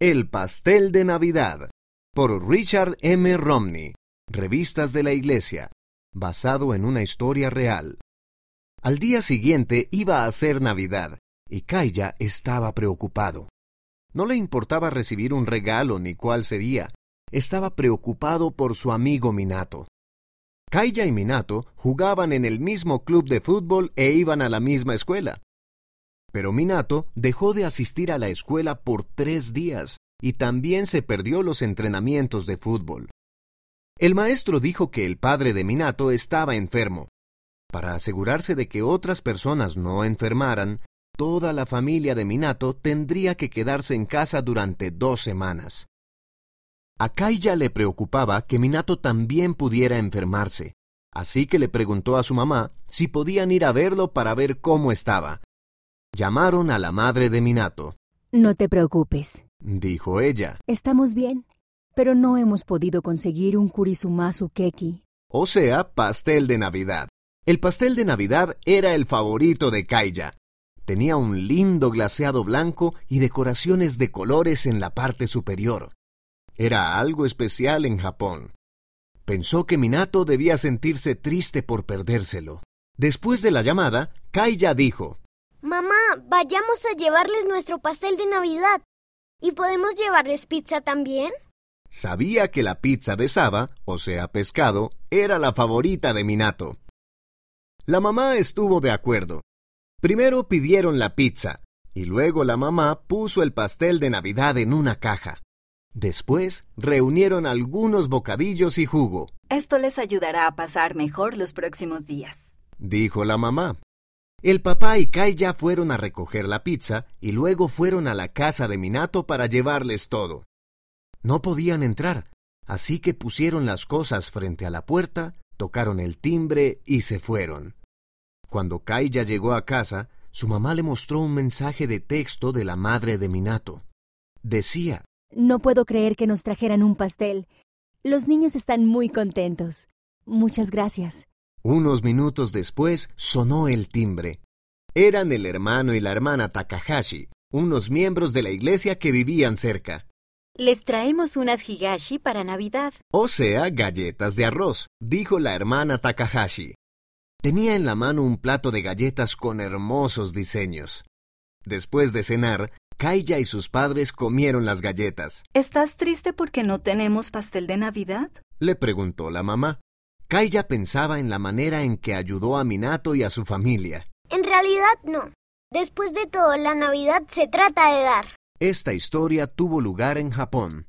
El pastel de Navidad por Richard M. Romney, Revistas de la Iglesia, basado en una historia real. Al día siguiente iba a ser Navidad, y Kaya estaba preocupado. No le importaba recibir un regalo ni cuál sería. Estaba preocupado por su amigo Minato. Kaya y Minato jugaban en el mismo club de fútbol e iban a la misma escuela. Pero Minato dejó de asistir a la escuela por tres días y también se perdió los entrenamientos de fútbol. El maestro dijo que el padre de Minato estaba enfermo. Para asegurarse de que otras personas no enfermaran, toda la familia de Minato tendría que quedarse en casa durante dos semanas. A Kaya le preocupaba que Minato también pudiera enfermarse, así que le preguntó a su mamá si podían ir a verlo para ver cómo estaba. Llamaron a la madre de Minato. No te preocupes, dijo ella. Estamos bien, pero no hemos podido conseguir un kurisumasu keki. O sea, pastel de Navidad. El pastel de Navidad era el favorito de Kaya. Tenía un lindo glaseado blanco y decoraciones de colores en la parte superior. Era algo especial en Japón. Pensó que Minato debía sentirse triste por perdérselo. Después de la llamada, Kaya dijo, Mamá, vayamos a llevarles nuestro pastel de Navidad. ¿Y podemos llevarles pizza también? Sabía que la pizza de Saba, o sea, pescado, era la favorita de Minato. La mamá estuvo de acuerdo. Primero pidieron la pizza, y luego la mamá puso el pastel de Navidad en una caja. Después reunieron algunos bocadillos y jugo. Esto les ayudará a pasar mejor los próximos días, dijo la mamá. El papá y Kaya fueron a recoger la pizza y luego fueron a la casa de Minato para llevarles todo. No podían entrar, así que pusieron las cosas frente a la puerta, tocaron el timbre y se fueron. Cuando Kaya llegó a casa, su mamá le mostró un mensaje de texto de la madre de Minato. Decía, No puedo creer que nos trajeran un pastel. Los niños están muy contentos. Muchas gracias. Unos minutos después sonó el timbre. Eran el hermano y la hermana Takahashi, unos miembros de la iglesia que vivían cerca. Les traemos unas higashi para Navidad. O sea, galletas de arroz, dijo la hermana Takahashi. Tenía en la mano un plato de galletas con hermosos diseños. Después de cenar, Kaya y sus padres comieron las galletas. ¿Estás triste porque no tenemos pastel de Navidad? Le preguntó la mamá. Kaya pensaba en la manera en que ayudó a Minato y a su familia. En realidad no. Después de todo, la Navidad se trata de dar. Esta historia tuvo lugar en Japón.